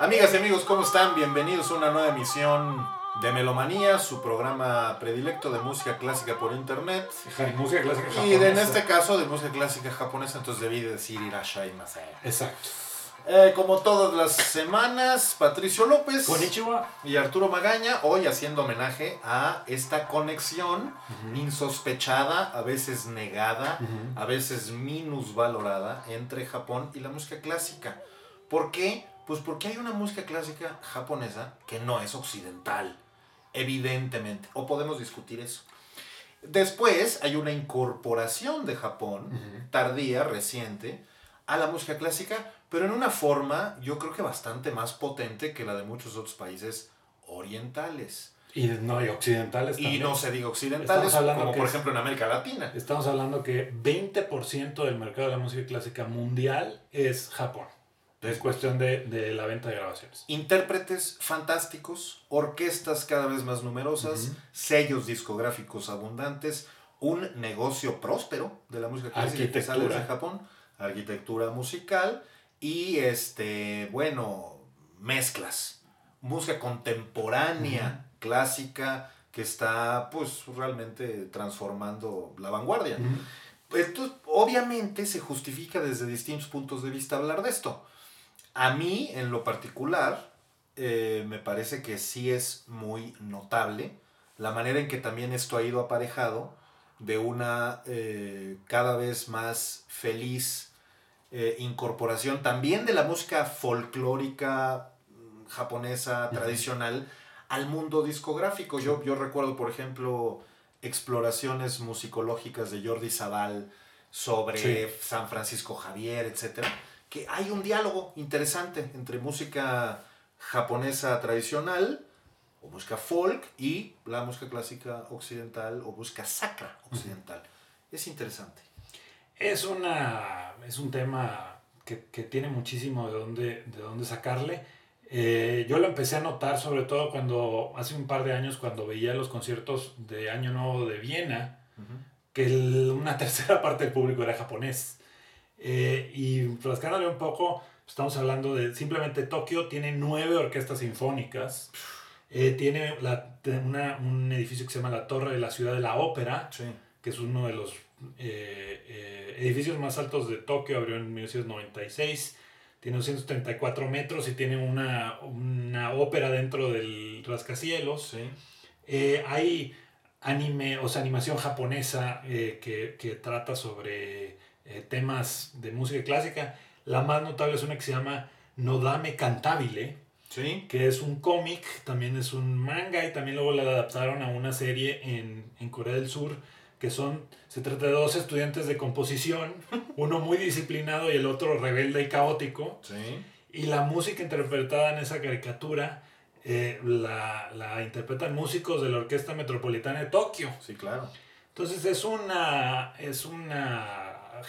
Amigas y amigos, ¿cómo están? Bienvenidos a una nueva emisión de Melomanía, su programa predilecto de música clásica por internet. música clásica japonesa. Y de, en este caso de música clásica japonesa, entonces debí decir Irashai Masai. Exacto. Eh, como todas las semanas, Patricio López Konnichiwa. y Arturo Magaña, hoy haciendo homenaje a esta conexión insospechada, a veces negada, a veces minusvalorada entre Japón y la música clásica. ¿Por qué? Pues porque hay una música clásica japonesa que no es occidental, evidentemente, o podemos discutir eso. Después hay una incorporación de Japón, tardía, reciente, a la música clásica, pero en una forma yo creo que bastante más potente que la de muchos otros países orientales. Y no, y occidentales Y también. no se diga occidentales, como por ejemplo en América Latina. Estamos hablando que 20% del mercado de la música clásica mundial es Japón. Es cuestión de, de la venta de grabaciones. Intérpretes fantásticos, orquestas cada vez más numerosas, sellos discográficos abundantes, un negocio próspero de la música clásica que sale de Japón, arquitectura musical y este, bueno, mezclas, música contemporánea, clásica, que está pues realmente transformando la vanguardia. Entonces, obviamente se justifica desde distintos puntos de vista hablar de esto. A mí, en lo particular, eh, me parece que sí es muy notable la manera en que también esto ha ido aparejado de una eh, cada vez más feliz eh, incorporación también de la música folclórica mm, japonesa tradicional al mundo discográfico. Yo, yo recuerdo, por ejemplo, exploraciones musicológicas de Jordi Zaval sobre Sí. San Francisco Javier, etcétera, que hay un diálogo interesante entre música japonesa tradicional o música folk y la música clásica occidental o música sacra occidental. Es interesante. Es, una, es un tema que, que tiene muchísimo de dónde, de dónde sacarle. Eh, yo lo empecé a notar sobre todo cuando, hace un par de años, cuando veía los conciertos de Año Nuevo de Viena, que el- una tercera parte del público era japonés. Eh, y rascándole un poco, estamos hablando de simplemente Tokio tiene nueve orquestas sinfónicas. Eh, tiene la- una- un edificio que se llama la Torre de la Ciudad de la Ópera, Sí. que es uno de los eh, eh, edificios más altos de Tokio, abrió en 1996, tiene 234 metros y tiene una, una ópera dentro del rascacielos. Sí. Eh, hay anime, o sea, animación japonesa eh, que, que trata sobre temas de música clásica. La más notable es una que se llama Nodame Cantabile, Sí. que es un cómic, también es un manga y también luego la adaptaron a una serie en, en Corea del Sur, que son, se trata de dos estudiantes de composición, uno muy disciplinado y el otro rebelde y caótico, Sí. y la música interpretada en esa caricatura eh, la, la interpretan músicos de la Orquesta Metropolitana de Tokio. Sí, claro. Entonces es una es un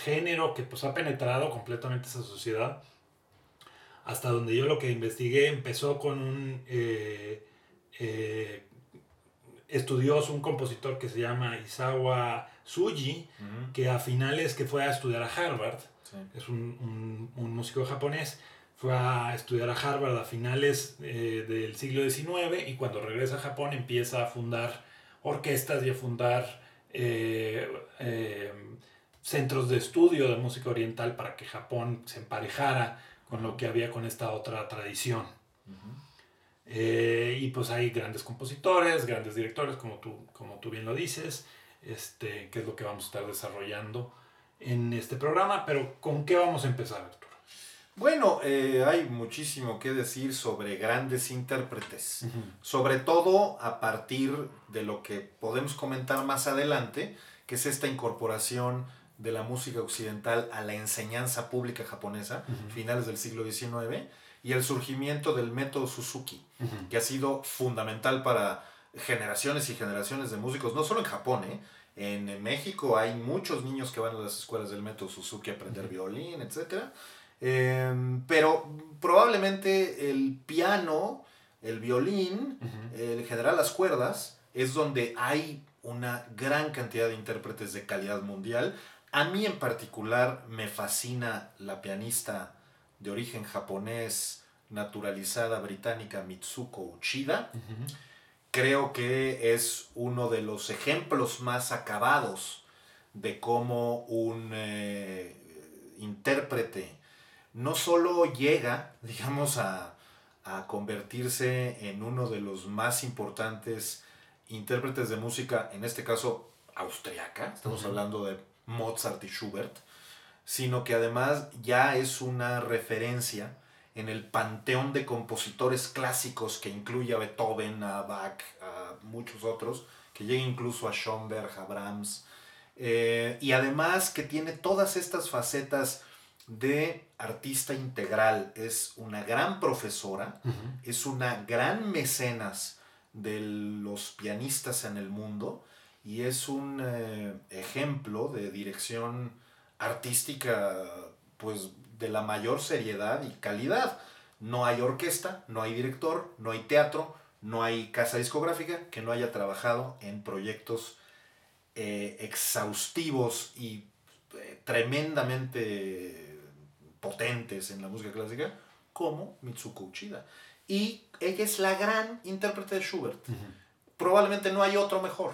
género que pues ha penetrado completamente esa sociedad. Hasta donde yo lo que investigué empezó con un eh, eh, estudioso, un compositor que se llama Isawa Tsuji, Ujú. que a finales que fue a estudiar a Harvard, Sí. es un, un- un músico japonés, fue a estudiar a Harvard a finales eh, del siglo XIX y cuando regresa a Japón empieza a fundar orquestas y a fundar eh, eh, centros de estudio de música oriental para que Japón se emparejara con lo que había con esta otra tradición. Eh, y pues hay grandes compositores, grandes directores, como tú, como tú bien lo dices, este, que es lo que vamos a estar desarrollando en este programa, pero ¿con qué vamos a empezar, Arturo? Bueno, eh, hay muchísimo que decir sobre grandes intérpretes, sobre todo a partir de lo que podemos comentar más adelante, que es esta incorporación de la música occidental a la enseñanza pública japonesa, finales del siglo XIX, y el surgimiento del método Suzuki, que ha sido fundamental para generaciones y generaciones de músicos, no solo en Japón, ¿eh? en México hay muchos niños que van a las escuelas del método Suzuki a aprender violín, etc. pero probablemente el piano el violín, en general las cuerdas, es donde hay una gran cantidad de intérpretes de calidad mundial. A mí en particular me fascina la pianista de origen japonés, naturalizada británica Mitsuko Uchida. Creo que es uno de los ejemplos más acabados de cómo un eh, intérprete no solo llega, digamos, a, convertirse en uno de los más importantes intérpretes de música, en este caso austriaca, estamos hablando de Mozart y Schubert, sino que además ya es una referencia en el panteón de compositores clásicos que incluye a Beethoven, a Bach, a muchos otros, que llega incluso a Schoenberg, a Brahms, eh, y además que tiene todas estas facetas de artista integral. Es una gran profesora, es una gran mecenas de los pianistas en el mundo y es un eh, ejemplo de dirección artística pues de la mayor seriedad y calidad. No hay orquesta, no hay director, no hay teatro, no hay casa discográfica que no haya trabajado en proyectos eh, exhaustivos y eh, tremendamente potentes en la música clásica como Mitsuko Uchida. Y ella es la gran intérprete de Schubert. Probablemente no hay otro mejor.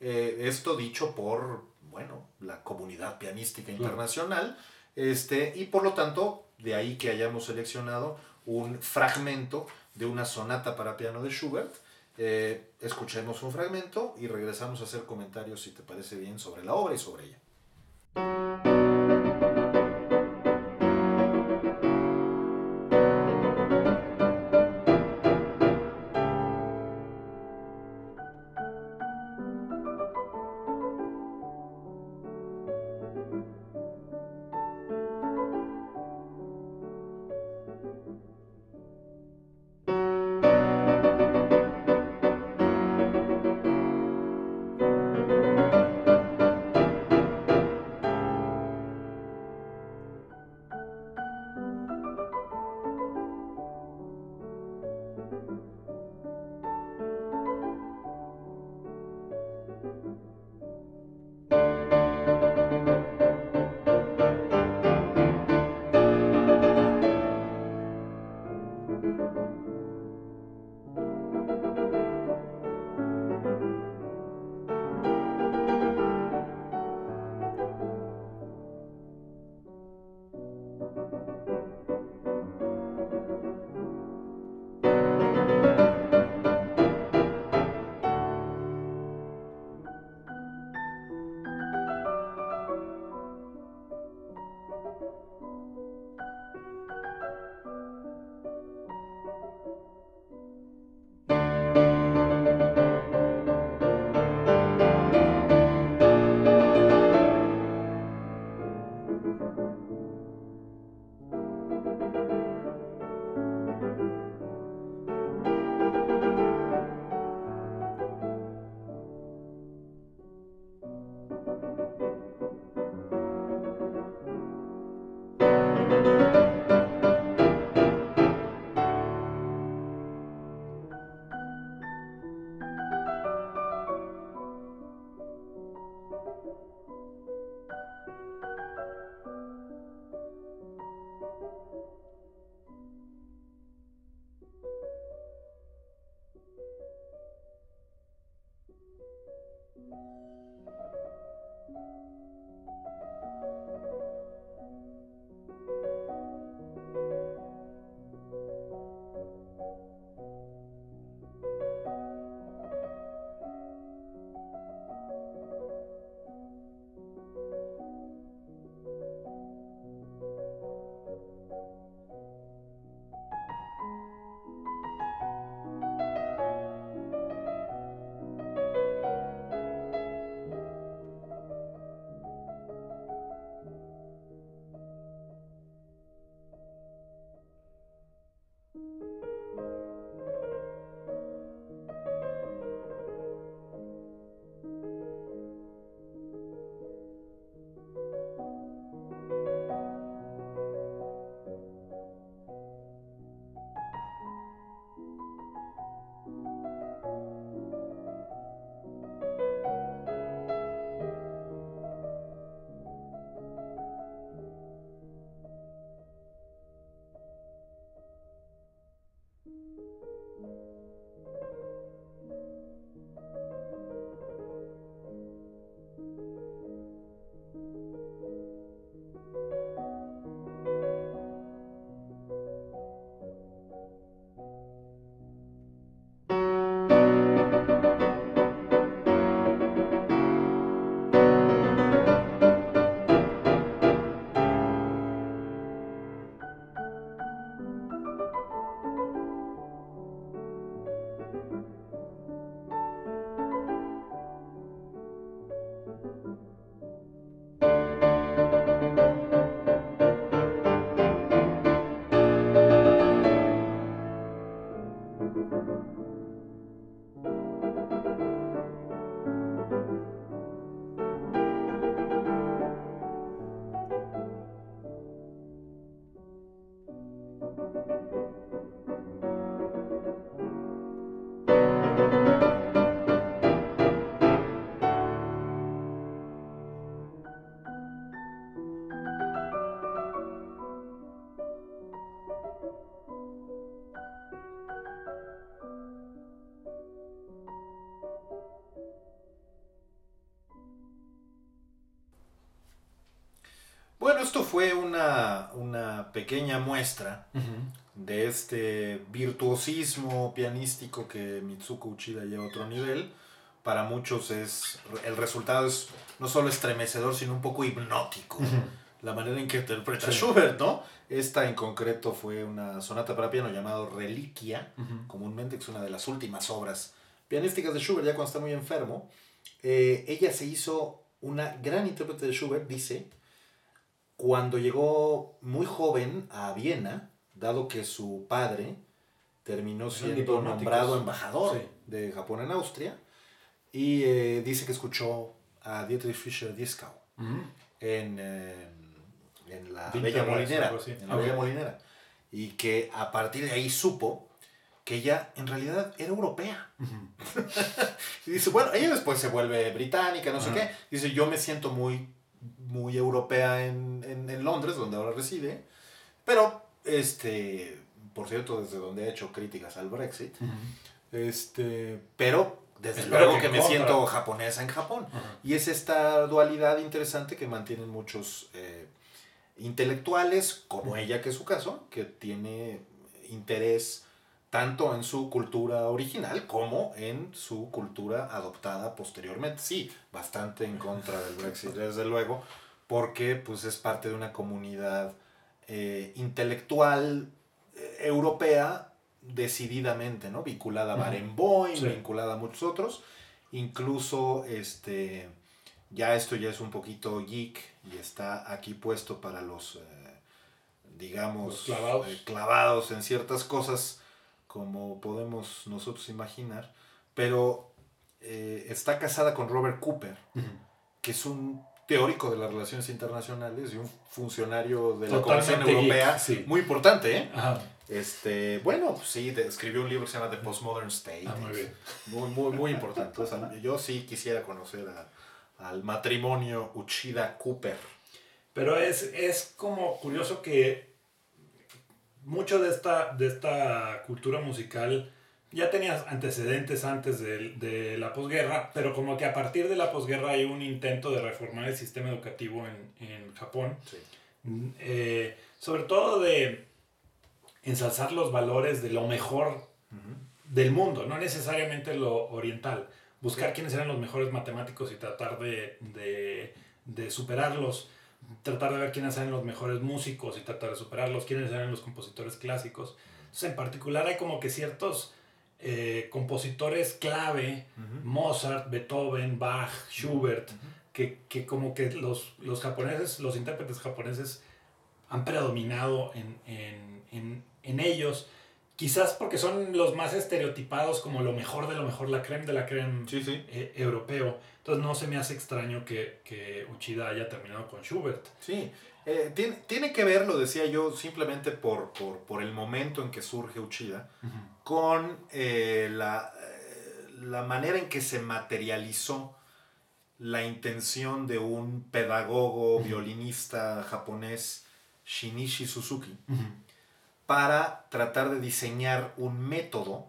Eh, esto dicho por, bueno, la comunidad pianística internacional. Este, y por lo tanto, de ahí que hayamos seleccionado un fragmento de una sonata para piano de Schubert eh, escuchemos un fragmento y regresamos a hacer comentarios, si te parece bien, sobre la obra y sobre ella. Pequeña muestra de este virtuosismo pianístico que Mitsuko Uchida lleva a otro nivel. Para muchos es el resultado es no solo estremecedor, sino un poco hipnótico. La manera en que interpreta Schubert, ¿no? Esta en concreto fue una sonata para piano llamado Reliquia, comúnmente, que es una de las últimas obras pianísticas de Schubert, ya cuando está muy enfermo. Eh, ella se hizo una gran intérprete de Schubert, dice, cuando llegó muy joven a Viena, dado que su padre terminó siendo nombrado embajador de Japón en Austria, y eh, dice que escuchó a Dietrich Fischer-Dieskau en, eh, en, la Bella Molinera, en la Bella Molinera, y que a partir de ahí supo que ella en realidad era europea. y dice, bueno, ella después se vuelve británica, no sé qué. Dice, yo me siento muy muy europea en, en, Londres, donde ahora reside, pero, este, por cierto, desde donde ha hecho críticas al Brexit, este, pero desde luego que, me siento japonesa en Japón. Y es esta dualidad interesante que mantienen muchos eh, intelectuales, como ella, que es su caso, que tiene interés tanto en su cultura original como en su cultura adoptada posteriormente. Sí, bastante en contra del Brexit, desde luego, porque pues es parte de una comunidad eh, intelectual eh, europea decididamente, ¿no? Vinculada a Barenboim, vinculada a muchos otros, incluso este ya esto ya es un poquito geek y está aquí puesto para los eh, digamos clavados en ciertas cosas como podemos nosotros imaginar, pero eh, está casada con Robert Cooper, que es un teórico de las relaciones internacionales y un funcionario de la Comisión Europea muy importante. ¿eh? Este, bueno, pues sí, escribió un libro que se llama The Postmodern State. Ah, muy, bien. muy, muy, importante. yo sí quisiera conocer al matrimonio Uchida-Cooper. Pero es, es como curioso que mucho de esta, de esta cultura musical ya tenía antecedentes antes de, la posguerra, pero como que a partir de la posguerra hay un intento de reformar el sistema educativo en, Japón. Mm, eh, sobre todo de ensalzar los valores de lo mejor del mundo, no necesariamente lo oriental. Buscar quiénes eran los mejores matemáticos y tratar de, de superarlos tratar de ver quiénes eran los mejores músicos y tratar de superarlos, quiénes eran los compositores clásicos. Entonces, en particular hay como que ciertos eh, compositores clave, Mozart, Beethoven, Bach, Schubert, que, que, como que los, los japoneses, los intérpretes japoneses han predominado en, en, en, en ellos Quizás porque son los más estereotipados como lo mejor de lo mejor, la creme de la creme eh, europeo. Entonces no se me hace extraño que, que Uchida haya terminado con Schubert. Sí, eh, tiene, tiene, que ver, lo decía yo, simplemente por, por, por el momento en que surge Uchida, con eh, la, la manera en que se materializó la intención de un pedagogo, violinista japonés, Shinichi Suzuki para tratar de diseñar un método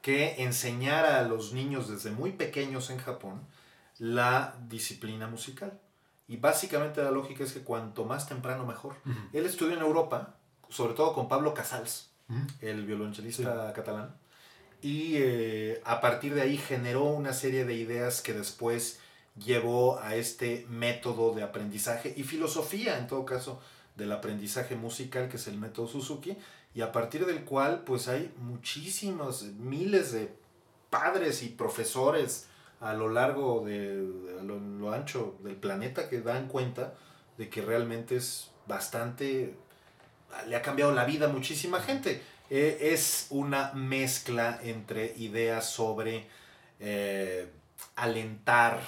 que enseñara a los niños desde muy pequeños en Japón la disciplina musical. Y básicamente la lógica es que cuanto más temprano mejor. Él estudió en Europa, sobre todo con Pablo Casals, el violonchelista catalán, y eh, a partir de ahí generó una serie de ideas que después llevó a este método de aprendizaje y filosofía, en todo caso, del aprendizaje musical, que es el método Suzuki, y a partir del cual pues hay muchísimos, miles de padres y profesores a lo largo de, lo, ancho del planeta que dan cuenta de que realmente es bastante, le ha cambiado la vida a muchísima gente. Eh, es una mezcla entre ideas sobre eh, alentar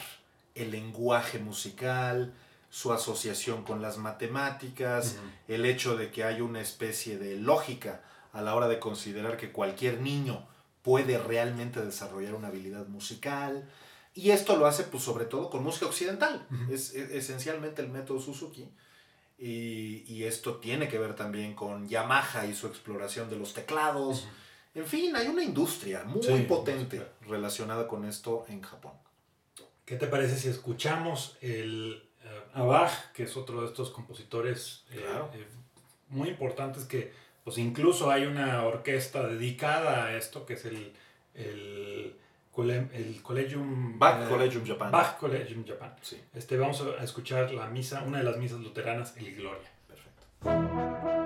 el lenguaje musical, su asociación con las matemáticas, el hecho de que hay una especie de lógica a la hora de considerar que cualquier niño puede realmente desarrollar una habilidad musical. Y esto lo hace pues sobre todo con música occidental. es, esencialmente el método Suzuki. Y, esto tiene que ver también con Yamaha y su exploración de los teclados. En fin, hay una industria muy potente relacionada con esto en Japón. ¿Qué te parece si escuchamos el uh, que es otro de estos compositores eh, eh, muy importantes que pues incluso hay una orquesta dedicada a esto, que es el, el, el Collegium... Bach Collegium Japan. Bach Collegium Japan. Sí. Este, vamos a escuchar la misa, una de las misas luteranas, el Gloria. Perfecto.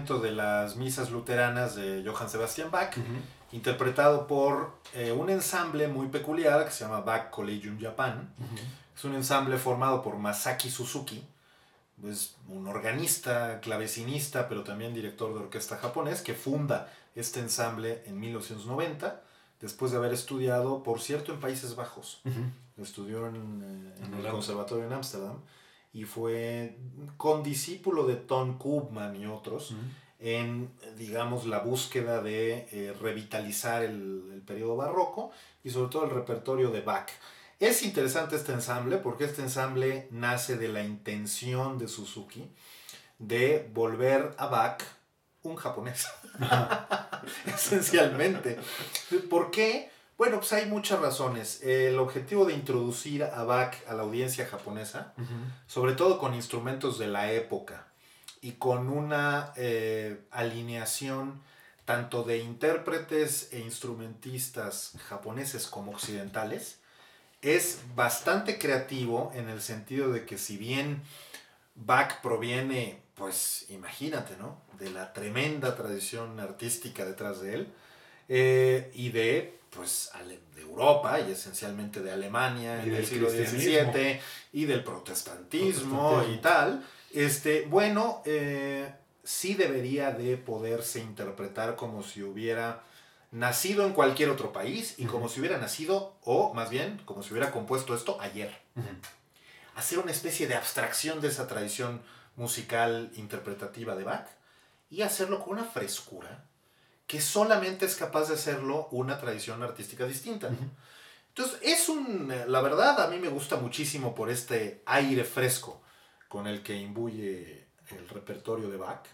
Fragmento de las misas luteranas de Johann Sebastian Bach, interpretado por eh, un ensamble muy peculiar que se llama Bach Collegium Japan. Es un ensamble formado por Masaki Suzuki, es un organista, clavecinista, pero también director de orquesta japonés, que funda este ensamble en 1990, después de haber estudiado, por cierto, en Países Bajos. Estudió en, eh, el conservatorio en Ámsterdam y fue condiscípulo de Ton Koopman y otros en, digamos, la búsqueda de eh, revitalizar el, el periodo barroco y sobre todo el repertorio de Bach. Es interesante este ensamble porque este ensamble nace de la intención de Suzuki de volver a Bach un japonés. Esencialmente. ¿Por qué? Bueno, pues hay muchas razones. El objetivo de introducir a Bach a la audiencia japonesa, sobre todo con instrumentos de la época y con una eh, alineación tanto de intérpretes e instrumentistas japoneses como occidentales, es bastante creativo en el sentido de que si bien Bach proviene, pues imagínate, ¿no? De la tremenda tradición artística detrás de él eh, y de, pues, de Europa y esencialmente de Alemania en el siglo XVII y del protestantismo, y tal. Este, bueno, eh, sí debería de poderse interpretar como si hubiera nacido en cualquier otro país y como si hubiera nacido, o más bien, como si hubiera compuesto esto ayer. Hacer una especie de abstracción de esa tradición musical interpretativa de Bach y hacerlo con una frescura que solamente es capaz de hacerlo una tradición artística distinta. Entonces, es un, la verdad, a mí me gusta muchísimo por este aire fresco con el que imbuye el repertorio de Bach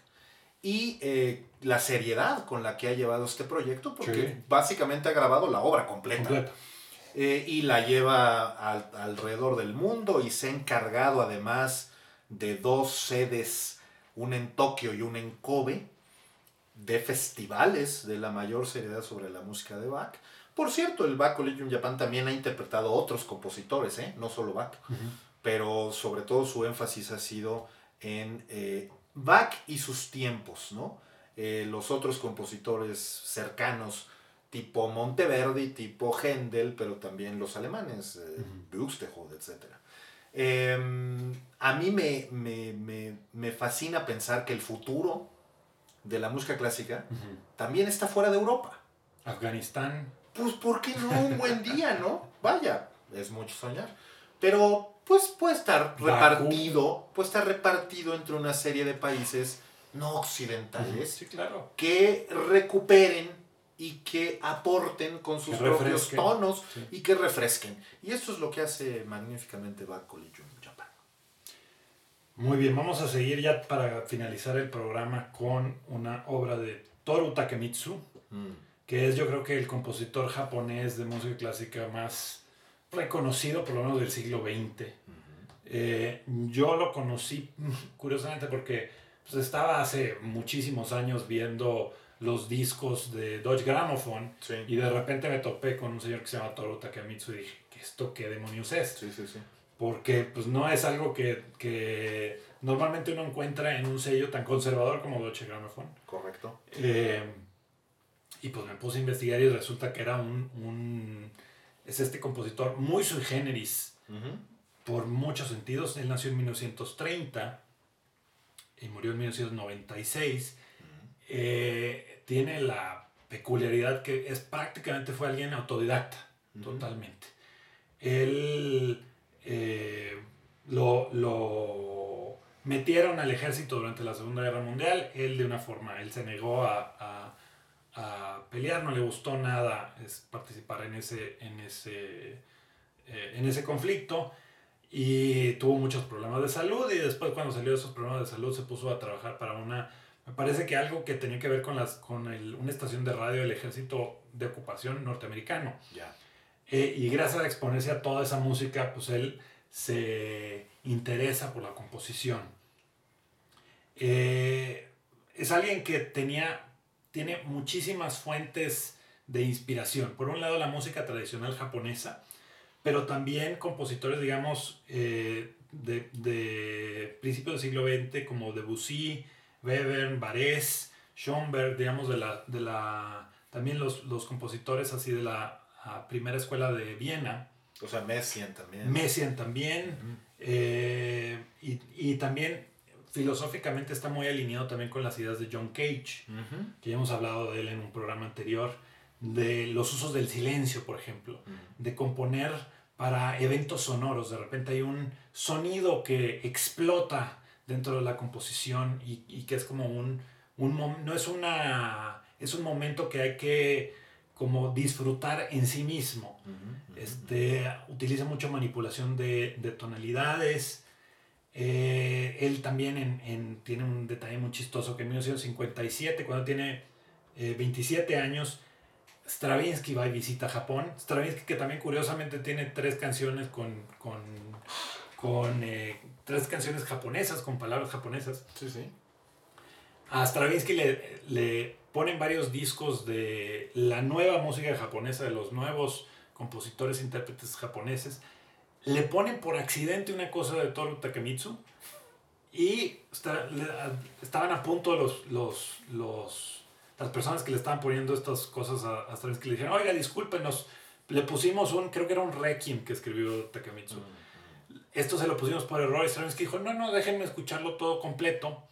y eh, la seriedad con la que ha llevado este proyecto, porque básicamente ha grabado la obra completa. Eh, y la lleva alrededor del mundo y se ha encargado además de dos sedes, una en Tokio y una en Kobe, de festivales de la mayor seriedad sobre la música de Bach. Por cierto, el Bach Collegium Japan también ha interpretado a otros compositores, ¿eh? no solo Bach, pero sobre todo su énfasis ha sido en Bach y sus tiempos, ¿no? Eh, los otros compositores cercanos, tipo Monteverdi, tipo Händel, pero también los alemanes, eh, Buxtehude, etc. Em, a mí me, fascina pensar que el futuro de la música clásica también está fuera de Europa. Afganistán. Pues, ¿por qué no un buen día, no? Vaya, es mucho soñar. Pero pues puede estar repartido, puede estar repartido entre una serie de países no occidentales claro. que recuperen y que aporten con sus propios tonos y que refresquen. Y eso es lo que hace magníficamente Collegium Japan. Muy bien, vamos a seguir ya para finalizar el programa con una obra de Toru Takemitsu, mm. que es yo creo que el compositor japonés de música clásica más reconocido por lo menos del siglo XX. Eh, yo lo conocí curiosamente porque pues, estaba hace muchísimos años viendo los discos de Dodge Gramophone y de repente me topé con un señor que se llama Toru Takemitsu y dije, ¿qué esto qué demonios es? Porque pues no es algo que, que, normalmente uno encuentra en un sello tan conservador como Dodge Gramophone. Correcto. Eh, y pues me puse a investigar y resulta que era un es este compositor muy sui generis por muchos sentidos. Él nació en 1930 y murió en 1996. Eh, tiene la peculiaridad que es prácticamente fue alguien autodidacta, totalmente. Él eh, lo, lo, metieron al ejército durante la Segunda Guerra Mundial. Él de una forma, él se negó a a pelear, no le gustó nada es participar en ese, en ese, eh, en ese conflicto y tuvo muchos problemas de salud y después cuando salió de esos problemas de salud se puso a trabajar para una, me parece que algo que tenía que ver con, las, con una estación de radio del ejército de ocupación norteamericano. Eh, y gracias a exponerse a toda esa música, pues él se interesa por la composición. Eh, es alguien que tenía tiene muchísimas fuentes de inspiración. Por un lado, la música tradicional japonesa, pero también compositores, digamos, eh, de, de, principios del siglo XX, como Debussy, Webern, Barés, Schoenberg, digamos, de la, de la, también los, los compositores así de la primera escuela de Viena. O sea, Messiaen también. Messiaen también. Eh, y, y, también filosóficamente está muy alineado también con las ideas de John Cage, que ya hemos hablado de él en un programa anterior, de los usos del silencio, por ejemplo, de componer para eventos sonoros. De repente hay un sonido que explota dentro de la composición y, y que es como un, un, no es una, es un momento que hay que como disfrutar en sí mismo. Este, utiliza mucho manipulación de, de tonalidades. Eh, él también en, tiene un detalle muy chistoso que en 1957, cuando tiene 27 eh, años, Stravinsky va y visita Japón. Stravinsky que también curiosamente tiene tres canciones con, con, con eh, tres canciones japonesas, con palabras japonesas. Sí, sí. A Stravinsky le, le ponen varios discos de la nueva música japonesa, de los nuevos compositores, intérpretes japoneses. Le ponen por accidente una cosa de Toru Takemitsu y estaban a punto los, los, los, las personas que le estaban poniendo estas cosas a, a Stravinsky le dijeron, oiga, discúlpenos, le pusimos un, creo que era un Requiem que escribió Takemitsu. Mm, mm. Esto se lo pusimos por error y Stravinsky dijo, no, no, déjenme escucharlo todo completo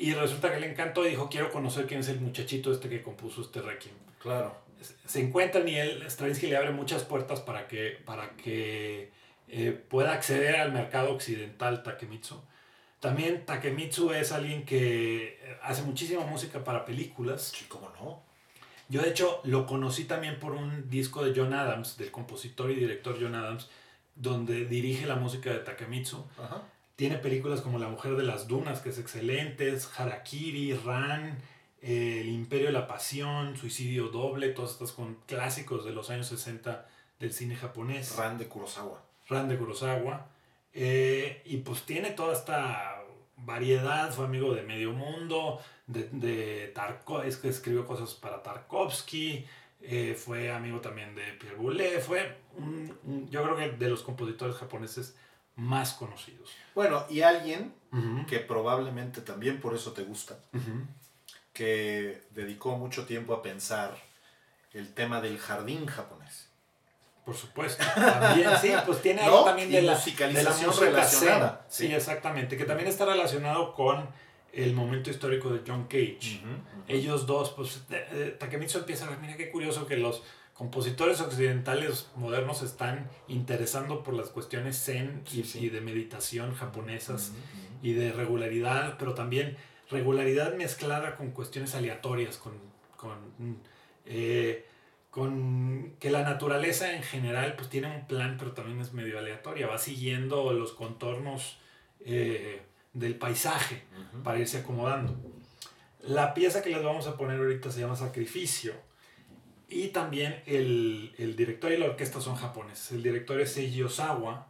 y resulta que le encantó y dijo, quiero conocer quién es el muchachito este que compuso este Requiem. Claro. Se encuentran y él, Stravinsky le abre muchas puertas para que, para que eh, pueda acceder al mercado occidental Takemitsu. También Takemitsu es alguien que hace muchísima música para películas. Sí, cómo no. Yo de hecho lo conocí también por un disco de John Adams, del compositor y director John Adams, donde dirige la música de Takemitsu. Ajá. Tiene películas como La Mujer de las Dunas, que es excelente, Harakiri, Ran, El Imperio de la Pasión, Suicidio Doble, todas estas con clásicos de los años 60 del cine japonés. Ran de Kurosawa. Ran de Kurosawa. Eh, y pues tiene toda esta variedad, fue amigo de Medio Mundo, de, de es que escribió cosas para Tarkovsky, eh, fue amigo también de Pierre Boulez, fue yo creo que de los compositores japoneses más conocidos. Bueno, y alguien que probablemente también por eso te gusta, que dedicó mucho tiempo a pensar el tema del jardín japonés. Por supuesto. También, sí, pues tiene algo también de la, musicalización relacionada. Sí, exactamente. Que también está relacionado con el momento histórico de John Cage. Ellos dos, pues Takemitsu empieza a ver, mira qué curioso que los compositores occidentales modernos están interesando por las cuestiones zen y, de meditación japonesas y de regularidad, pero también regularidad mezclada con cuestiones aleatorias, con, con, eh, con, que la naturaleza en general pues tiene un plan, pero también es medio aleatoria, va siguiendo los contornos eh, del paisaje para irse acomodando. La pieza que les vamos a poner ahorita se llama Sacrificio y también el, el, director y la orquesta son japoneses. El director es Seiji Osawa,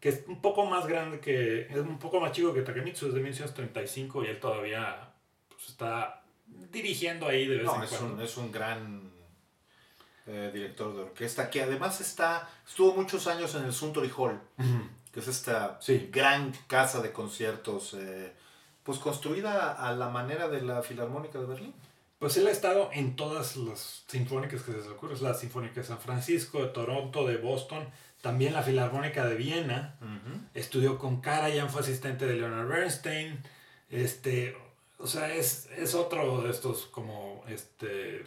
que es un poco más grande que. Es un poco más chico que Takemitsu, es de 1935 y él todavía pues, está dirigiendo ahí de vez en es cuando. Un, es un gran eh, director de orquesta que además está. Estuvo muchos años en el Suntory Hall, que es esta gran casa de conciertos. Eh, pues construida a la manera de la Filarmónica de Berlín. Pues él ha estado en todas las sinfónicas que se les ocurre. La Sinfónica de San Francisco, de Toronto, de Boston, también la Filarmónica de Viena. Estudió con Karajan, fue asistente de Leonard Bernstein. Este, o sea, es, es otro de estos como este,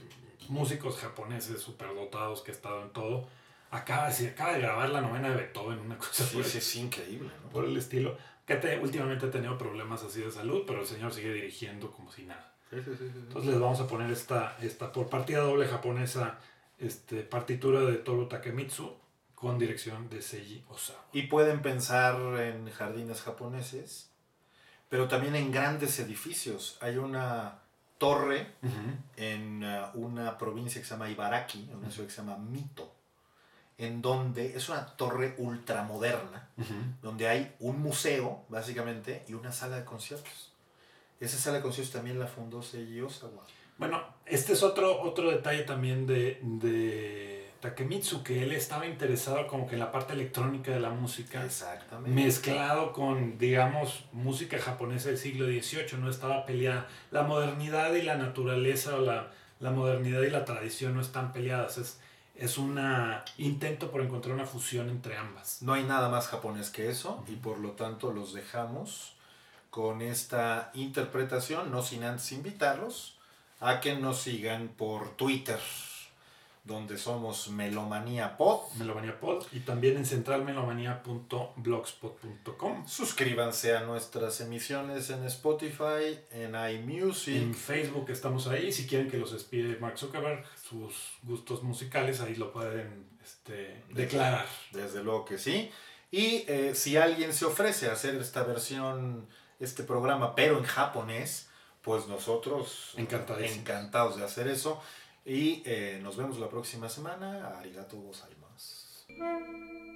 músicos japoneses superdotados que ha estado en todo. Acaba, acaba de grabar la novena de Beethoven, una cosa sí, es increíble. Por el estilo. Que últimamente ha tenido problemas así de salud, pero el señor sigue dirigiendo como si nada. Entonces les vamos a poner esta, esta por partida doble japonesa este, partitura de Toru Takemitsu con dirección de Seiji Osawa. Y pueden pensar en jardines japoneses, pero también en grandes edificios. Hay una torre en uh, una provincia que se llama Ibaraki, en una ciudad que se llama Mito, en donde es una torre ultramoderna, donde hay un museo, básicamente, y una sala de conciertos. Esa sala de conciertos también la fundó Seiji Osawa. Bueno, este es otro, otro detalle también de, de, Takemitsu, que él estaba interesado como que en la parte electrónica de la música. Exactamente. Mezclado con, digamos, música japonesa del siglo XVIII, no estaba peleada. La modernidad y la naturaleza o la, la modernidad y la tradición no están peleadas. Es, es un intento por encontrar una fusión entre ambas. No hay nada más japonés que eso y por lo tanto los dejamos con esta interpretación, no sin antes invitarlos a que nos sigan por Twitter, donde somos Melomanía Pod. Melomanía Pod y también en centralmelomanía.blogspot.com. Suscríbanse a nuestras emisiones en Spotify, en iMusic. En Facebook estamos ahí. Si quieren que los espíe Mark Zuckerberg, sus gustos musicales, ahí lo pueden este, declarar. Desde luego que sí. Y eh, si alguien se ofrece a hacer esta versión, este programa, pero en japonés, pues nosotros encantados de hacer eso. Y eh, nos vemos la próxima semana. Arigato gozaimasu.